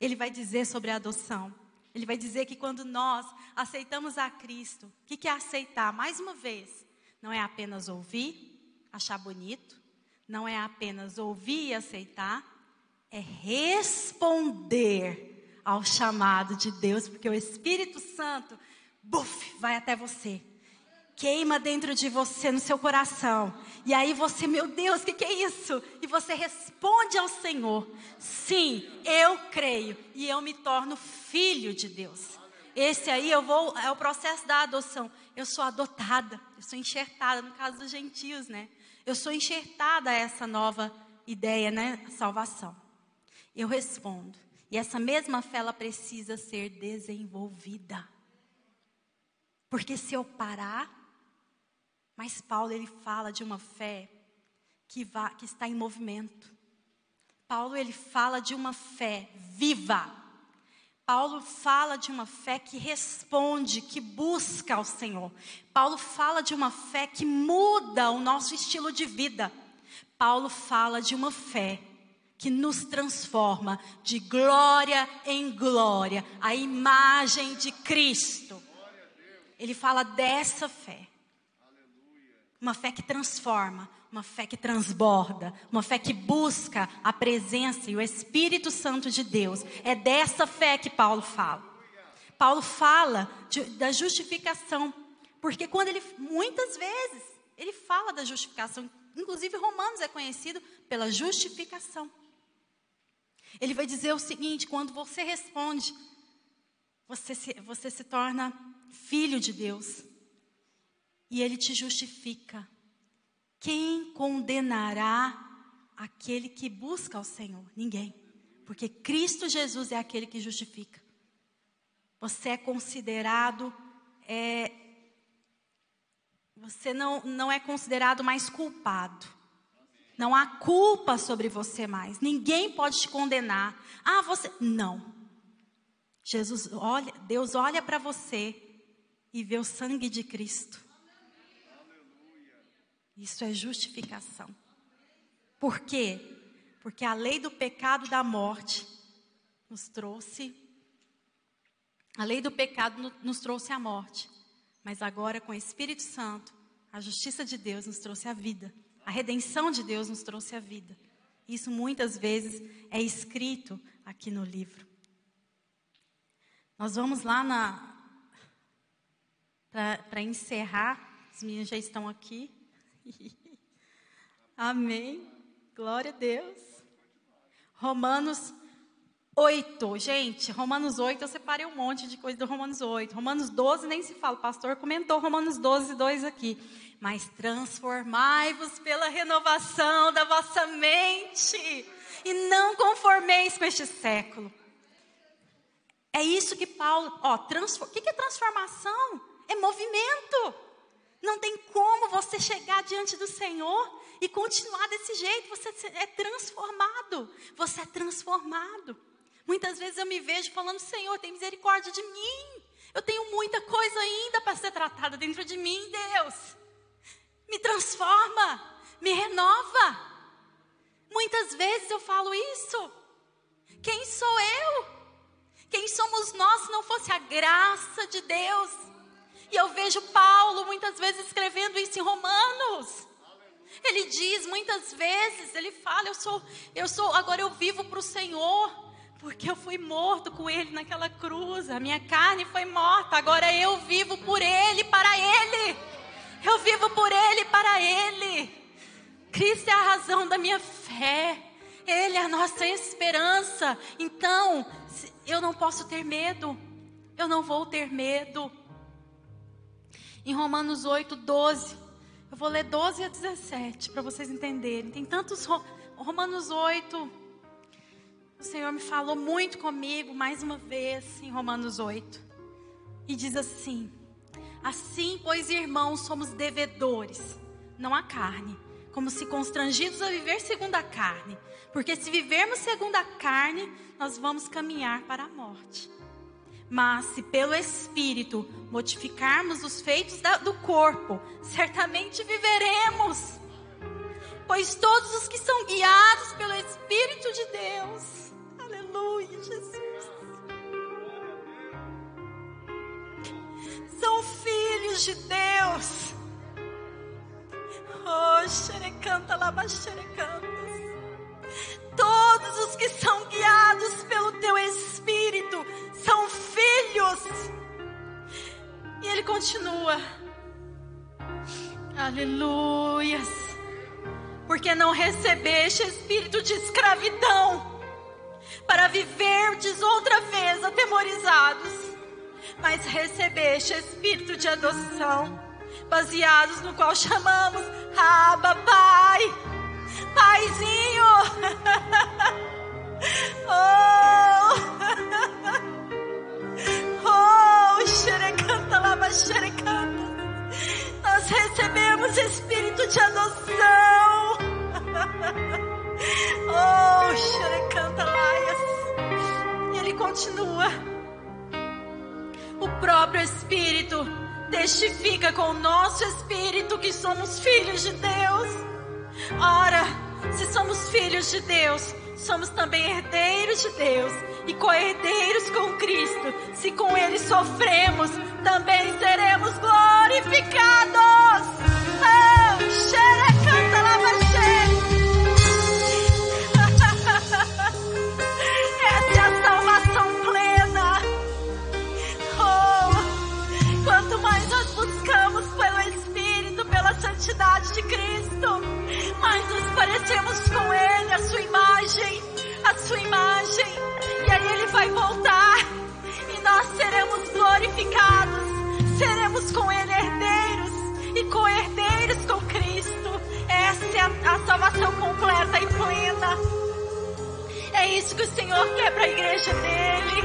B: Ele vai dizer sobre a adoção. Ele vai dizer que quando nós aceitamos a Cristo, o que, que é aceitar? Mais uma vez, não é apenas ouvir, achar bonito, não é apenas ouvir e aceitar, é responder ao chamado de Deus, porque o Espírito Santo, buf, vai até você. Queima dentro de você, no seu coração. E aí você, meu Deus, o que, que é isso? E você responde ao Senhor: Sim, eu creio e eu me torno filho de Deus. Esse aí eu vou, é o processo da adoção. Eu sou adotada, eu sou enxertada, no caso dos gentios, né? Eu sou enxertada a essa nova ideia, né? Salvação. Eu respondo. E essa mesma fé ela precisa ser desenvolvida. Porque se eu parar, mas Paulo ele fala de uma fé que, vai, que está em movimento. Paulo ele fala de uma fé viva. Paulo fala de uma fé que responde, que busca ao Senhor. Paulo fala de uma fé que muda o nosso estilo de vida. Paulo fala de uma fé que nos transforma de glória em glória, a imagem de Cristo. Ele fala dessa fé. Uma fé que transforma, uma fé que transborda, uma fé que busca a presença e o Espírito Santo de Deus. É dessa fé que Paulo fala. Paulo fala de, da justificação, porque quando ele, muitas vezes, ele fala da justificação, inclusive Romanos é conhecido pela justificação. Ele vai dizer o seguinte: quando você responde, você se, você se torna filho de Deus, e ele te justifica. Quem condenará aquele que busca ao Senhor? Ninguém. Porque Cristo Jesus é aquele que justifica. Você é considerado, é, você não, não é considerado mais culpado. Não há culpa sobre você mais. Ninguém pode te condenar. Ah, você. Não. Jesus olha, Deus olha para você e vê o sangue de Cristo. Isso é justificação. Por quê? Porque a lei do pecado da morte nos trouxe a lei do pecado nos trouxe a morte, mas agora com o Espírito Santo, a justiça de Deus nos trouxe a vida. A redenção de Deus nos trouxe a vida. Isso muitas vezes é escrito aqui no livro. Nós vamos lá na para encerrar, as minhas já estão aqui. Amém. Glória a Deus. Romanos 8. Gente, Romanos 8, eu separei um monte de coisa do Romanos 8. Romanos 12 nem se fala. O pastor comentou Romanos 12, 2 aqui. Mas transformai-vos pela renovação da vossa mente. E não conformeis com este século. É isso que Paulo, ó, transform, o que é transformação? É movimento. Não tem como você chegar diante do Senhor e continuar desse jeito. Você é transformado. Você é transformado. Muitas vezes eu me vejo falando: Senhor, tem misericórdia de mim. Eu tenho muita coisa ainda para ser tratada dentro de mim, Deus. Me transforma, me renova. Muitas vezes eu falo isso. Quem sou eu? Quem somos nós se não fosse a graça de Deus? E eu vejo Paulo muitas vezes escrevendo isso em Romanos. Ele diz muitas vezes, ele fala, eu sou, eu sou, agora eu vivo para o Senhor, porque eu fui morto com ele naquela cruz, a minha carne foi morta, agora eu vivo por ele, para ele. Eu vivo por ele, para ele. Cristo é a razão da minha fé. Ele é a nossa esperança. Então, eu não posso ter medo. Eu não vou ter medo em Romanos 8, 12. Eu vou ler 12 a 17 para vocês entenderem. Tem tantos. Romanos 8. O Senhor me falou muito comigo mais uma vez em Romanos 8. E diz assim: Assim, pois, irmãos, somos devedores, não a carne, como se constrangidos a viver segundo a carne. Porque se vivermos segundo a carne, nós vamos caminhar para a morte. Mas se pelo Espírito modificarmos os feitos da, do corpo, certamente viveremos. Pois todos os que são guiados pelo Espírito de Deus, aleluia, Jesus, são filhos de Deus. Oh, xerecanta, lava xerecantas. Continua. Aleluias. Porque não recebeste espírito de escravidão para viverdes outra vez atemorizados, mas recebeste espírito de adoção, baseados no qual chamamos Abba Pai. Paizinho. Oh! Nós recebemos espírito de adoção. Oh, xerecanta laias. E ele continua. O próprio espírito testifica com o nosso espírito que somos filhos de Deus. Ora, se somos filhos de Deus, somos também herdeiros de Deus e co-herdeiros com Cristo. Se com Ele sofremos, também seremos glorificados. Oh, xerecanta lavaxere. Essa é a salvação plena. Oh, quanto mais nós buscamos pelo Espírito, pela santidade de Cristo, mais nos parecemos com Ele, a sua imagem, a sua imagem. E aí Ele vai voltar e nós seremos glorificados, seremos com Ele herdeiros e co-herdeiros com Cristo. Essa é a, a salvação completa e plena. É isso que o Senhor quer para a igreja dele.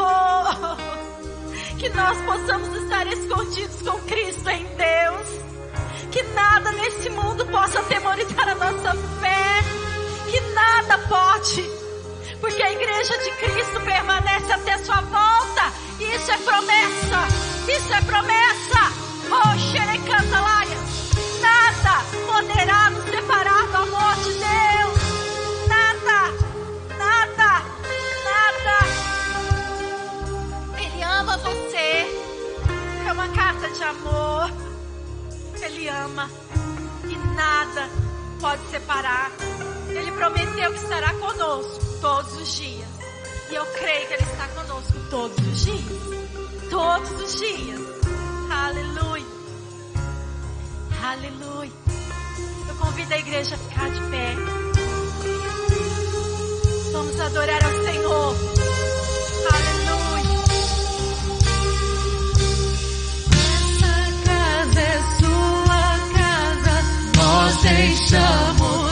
B: Oh, que nós possamos estar escondidos com Cristo em Deus. Que nada nesse mundo possa atemorizar a nossa fé. Nada pode. Porque a igreja de Cristo permanece até sua volta. Isso é promessa. Isso é promessa. Oh, xerecanta laia. Nada poderá nos separar do amor de Deus. Nada, nada, nada. Ele ama você. É uma carta de amor. Ele ama. E nada pode separar. Ele prometeu que estará conosco todos os dias. E eu creio que Ele está conosco todos os dias. Todos os dias. Aleluia. Aleluia. Eu convido a igreja a ficar de pé. Vamos adorar ao Senhor. Aleluia.
C: Casa é sua casa, nós deixamos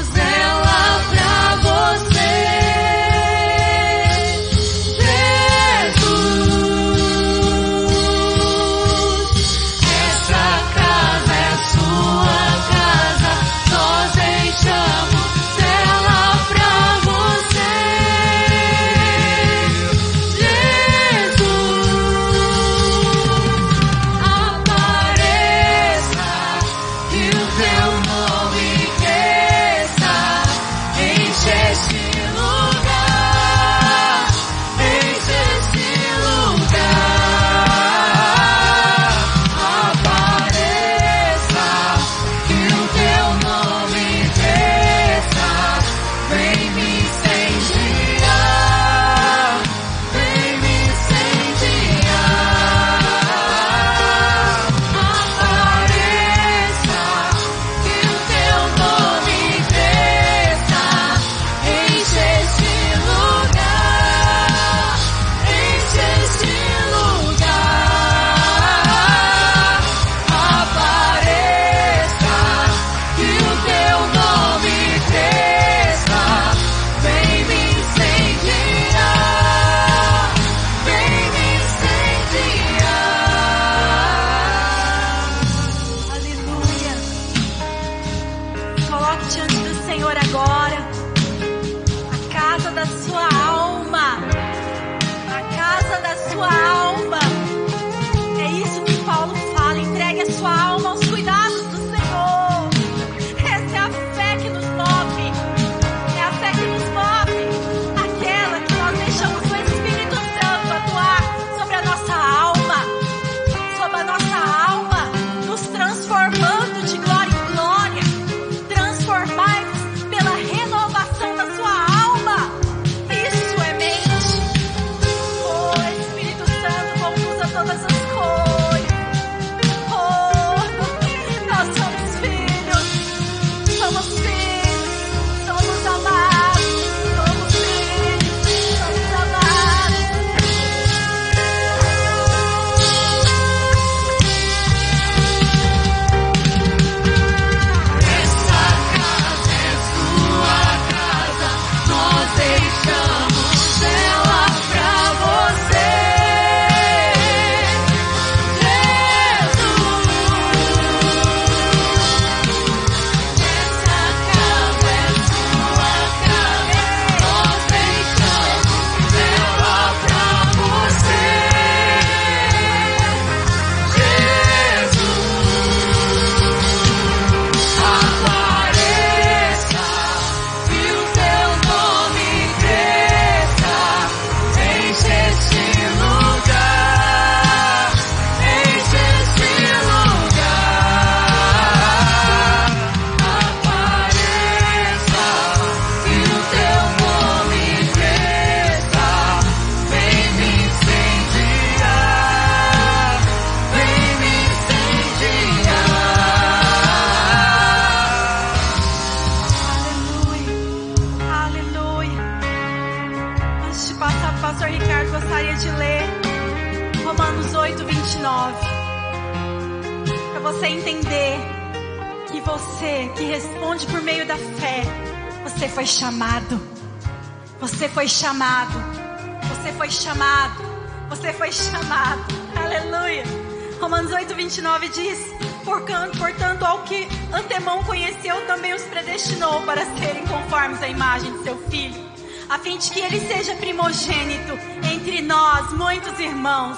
B: de que ele seja primogênito entre nós, muitos irmãos.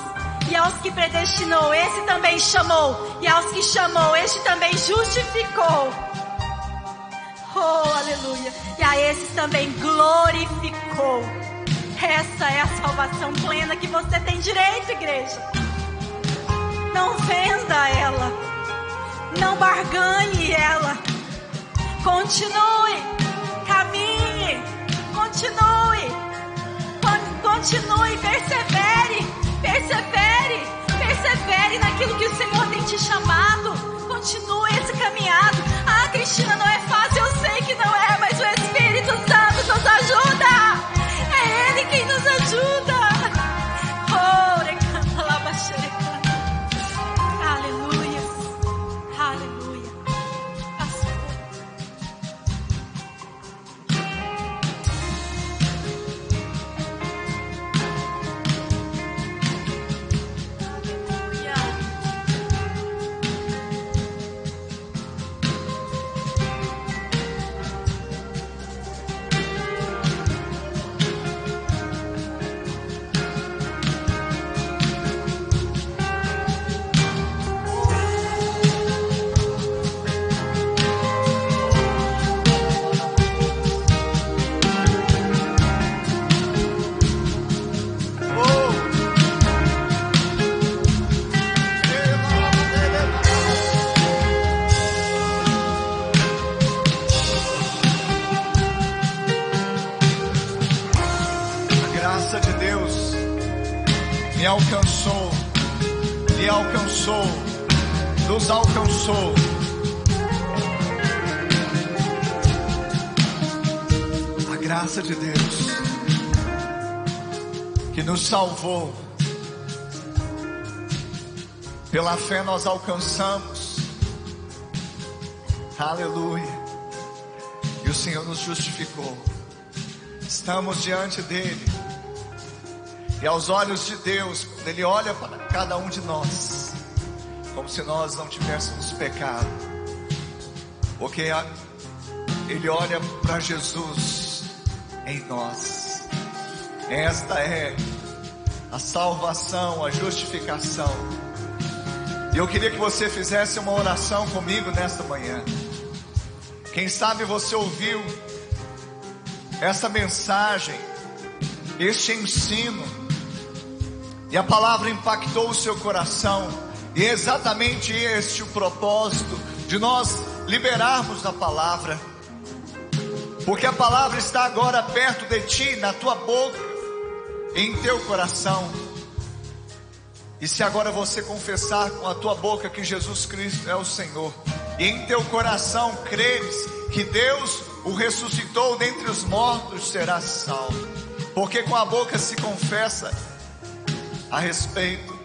B: E aos que predestinou, esse também chamou. E aos que chamou, este também justificou. Oh, aleluia. E a esses também glorificou. Essa é a salvação plena que você tem direito, igreja. Não venda ela. Não barganhe ela. Continue. Continue. Con- Continue. Persevere. Persevere. Persevere naquilo que o Senhor tem te chamado. Continue esse caminhado. Ah, Cristina, não é fácil. Eu sei que não é, mas nos
D: salvou. Pela fé nós alcançamos. Aleluia. E o Senhor nos justificou. Estamos diante dele. E aos olhos de Deus, quando ele olha para cada um de nós, como se nós não tivéssemos pecado. Porque ele olha para Jesus em nós. Esta é a salvação, a justificação. E eu queria que você fizesse uma oração comigo nesta manhã. Quem sabe você ouviu essa mensagem, este ensino, e a palavra impactou o seu coração, e é exatamente este o propósito de nós liberarmos a palavra, porque a palavra está agora perto de ti, na tua boca, em teu coração. E se agora você confessar com a tua boca que Jesus Cristo é o Senhor, e em teu coração creres que Deus o ressuscitou dentre os mortos, serás salvo. Porque com a boca se confessa a respeito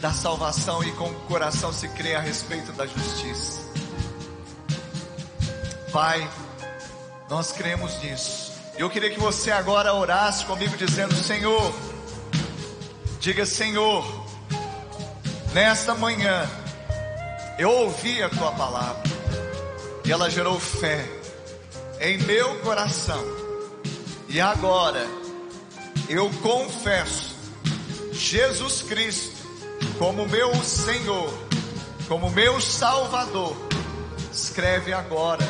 D: da salvação e com o coração se crê a respeito da justiça. Pai, nós cremos nisso. Eu queria que você agora orasse comigo dizendo: Senhor, Diga, Senhor, nesta manhã eu ouvi a tua palavra e ela gerou fé em meu coração. E agora eu confesso Jesus Cristo como meu Senhor, como meu Salvador. Escreve agora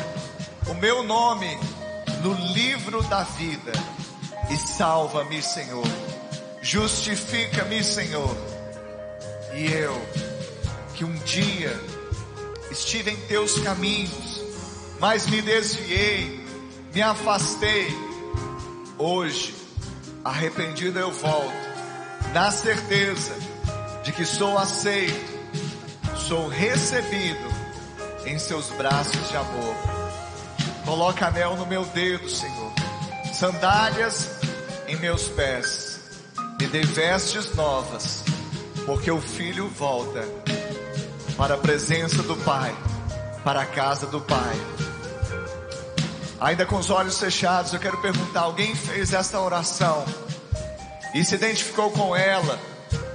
D: o meu nome no livro da vida e salva-me, Senhor. Justifica-me, Senhor. E eu, que um dia estive em teus caminhos, mas me desviei, me afastei. Hoje, arrependido eu volto, na certeza de que sou aceito, sou recebido em seus braços de amor. Coloca anel no meu dedo, Senhor, sandálias em meus pés, me dê vestes novas, porque o filho volta para a presença do Pai, para a casa do Pai. Ainda com os olhos fechados, eu quero perguntar: alguém fez esta oração e se identificou com ela?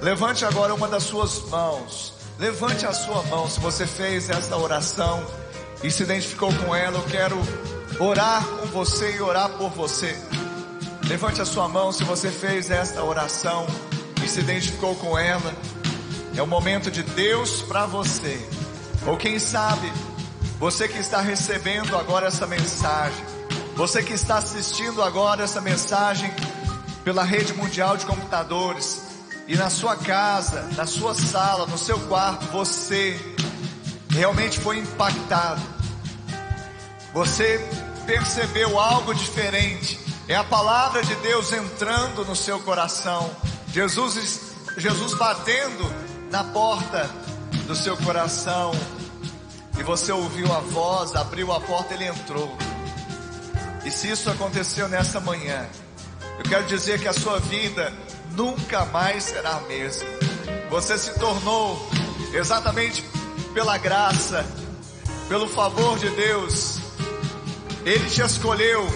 D: Levante agora uma das suas mãos. Levante a sua mão se você fez esta oração e se identificou com ela. Eu quero orar com você e orar por você. Levante a sua mão se você fez esta oração e se identificou com ela. É o momento de Deus para você. Ou quem sabe, você que está recebendo agora essa mensagem, você que está assistindo agora essa mensagem pela rede mundial de computadores, e na sua casa, na sua sala, no seu quarto, você realmente foi impactado. Você percebeu algo diferente. É a palavra de Deus entrando no seu coração. Jesus, Jesus batendo na porta do seu coração. E você ouviu a voz, abriu a porta, ele entrou. E se isso aconteceu nessa manhã, eu quero dizer que a sua vida nunca mais será a mesma. Você se tornou exatamente pela graça, pelo favor de Deus. Ele te escolheu,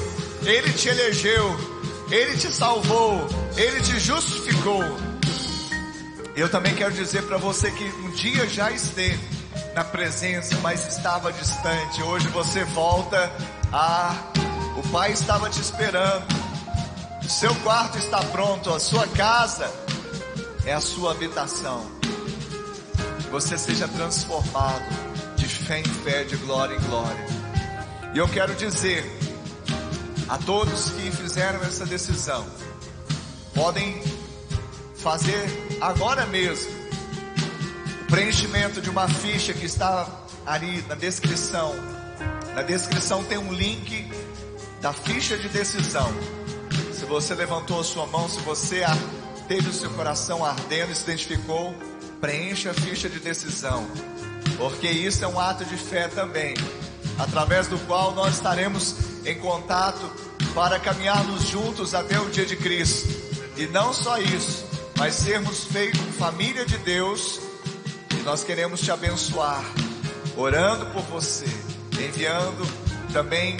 D: ele te elegeu, ele te salvou, ele te justificou. Eu também quero dizer para você que um dia já esteve na presença, mas estava distante. Hoje você volta a o Pai estava te esperando. Seu quarto está pronto, a sua casa é a sua habitação. Você seja transformado de fé em fé, de glória em glória. E eu quero dizer a todos que fizeram essa decisão, podem fazer agora mesmo o preenchimento de uma ficha que está ali na descrição. Na descrição tem um link da ficha de decisão se você levantou a sua mão, se você teve o seu coração ardendo e se identificou, preencha a ficha de decisão, porque isso é um ato de fé também, através do qual nós estaremos em contato para caminharmos juntos até o dia de Cristo. E não só isso, mas sermos feitos família de Deus, e nós queremos te abençoar, orando por você, enviando também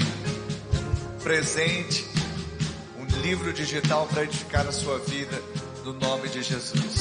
D: presente livro digital para edificar a sua vida, no nome de Jesus.